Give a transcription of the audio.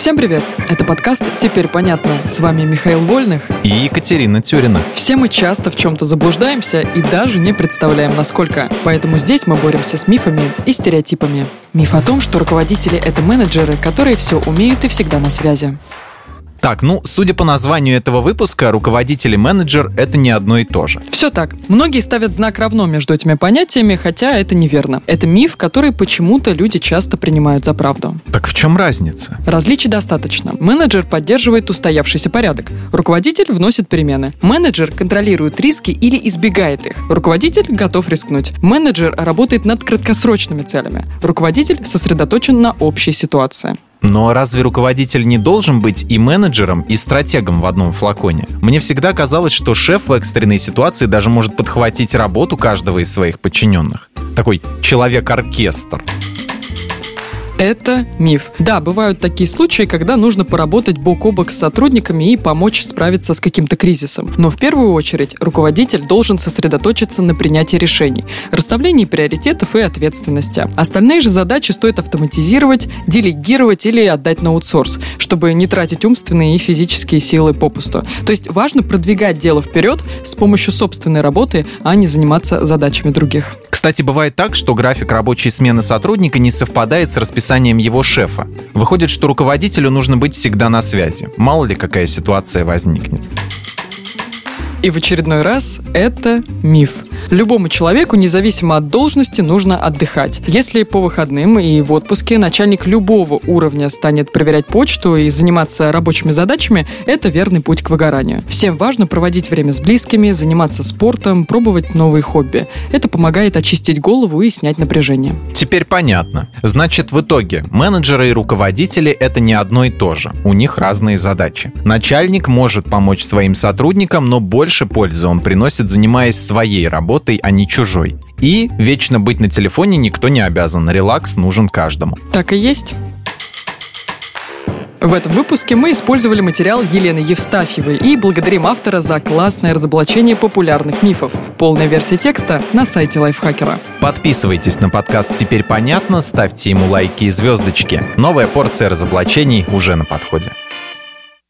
Всем привет! Это подкаст «Теперь понятно». С вами Михаил Вольных и Екатерина Тюрина. Все мы часто в чем-то заблуждаемся и даже не представляем, насколько. Поэтому здесь мы боремся с мифами и стереотипами. Миф о том, что руководители — это менеджеры, которые все умеют и всегда на связи. Так, ну, судя по названию этого выпуска, руководитель и менеджер — это не одно и то же. Все так. Многие ставят знак равно между этими понятиями, хотя это неверно. Это миф, который почему-то люди часто принимают за правду. Так в чем разница? Различий достаточно. Менеджер поддерживает устоявшийся порядок. Руководитель вносит перемены. Менеджер контролирует риски или избегает их. Руководитель готов рискнуть. Менеджер работает над краткосрочными целями. Руководитель сосредоточен на общей ситуации. Но разве руководитель не должен быть и менеджером, и стратегом в одном флаконе? Мне всегда казалось, что шеф в экстренной ситуации даже может подхватить работу каждого из своих подчиненных. Такой человек-оркестр. Это миф. Да, бывают такие случаи, когда нужно поработать бок о бок с сотрудниками и помочь справиться с каким-то кризисом. Но в первую очередь руководитель должен сосредоточиться на принятии решений, расставлении приоритетов и ответственности. Остальные же задачи стоит автоматизировать, делегировать или отдать на аутсорс, чтобы не тратить умственные и физические силы попусту. То есть важно продвигать дело вперед с помощью собственной работы, а не заниматься задачами других. Кстати, бывает так, что график рабочей смены сотрудника не совпадает с расписанием его шефа. Выходит, что руководителю нужно быть всегда на связи. Мало ли какая ситуация возникнет. И в очередной раз это миф. Любому человеку, независимо от должности, нужно отдыхать. Если по выходным и в отпуске начальник любого уровня станет проверять почту и заниматься рабочими задачами, это верный путь к выгоранию. Всем важно проводить время с близкими, заниматься спортом, пробовать новые хобби. Это помогает очистить голову и снять напряжение. Теперь понятно. Значит, в итоге менеджеры и руководители — это не одно и то же. У них разные задачи. Начальник может помочь своим сотрудникам, но больше пользы он приносит, занимаясь своей работой, а не чужой. И вечно быть на телефоне никто не обязан, релакс нужен каждому. Так и есть. В этом выпуске мы использовали материал Елены Евстафьевой и благодарим автора за классное разоблачение популярных мифов. Полная версия текста на сайте Лайфхакера. Подписывайтесь на подкаст «Теперь понятно», ставьте ему лайки и звездочки. Новая порция разоблачений уже на подходе.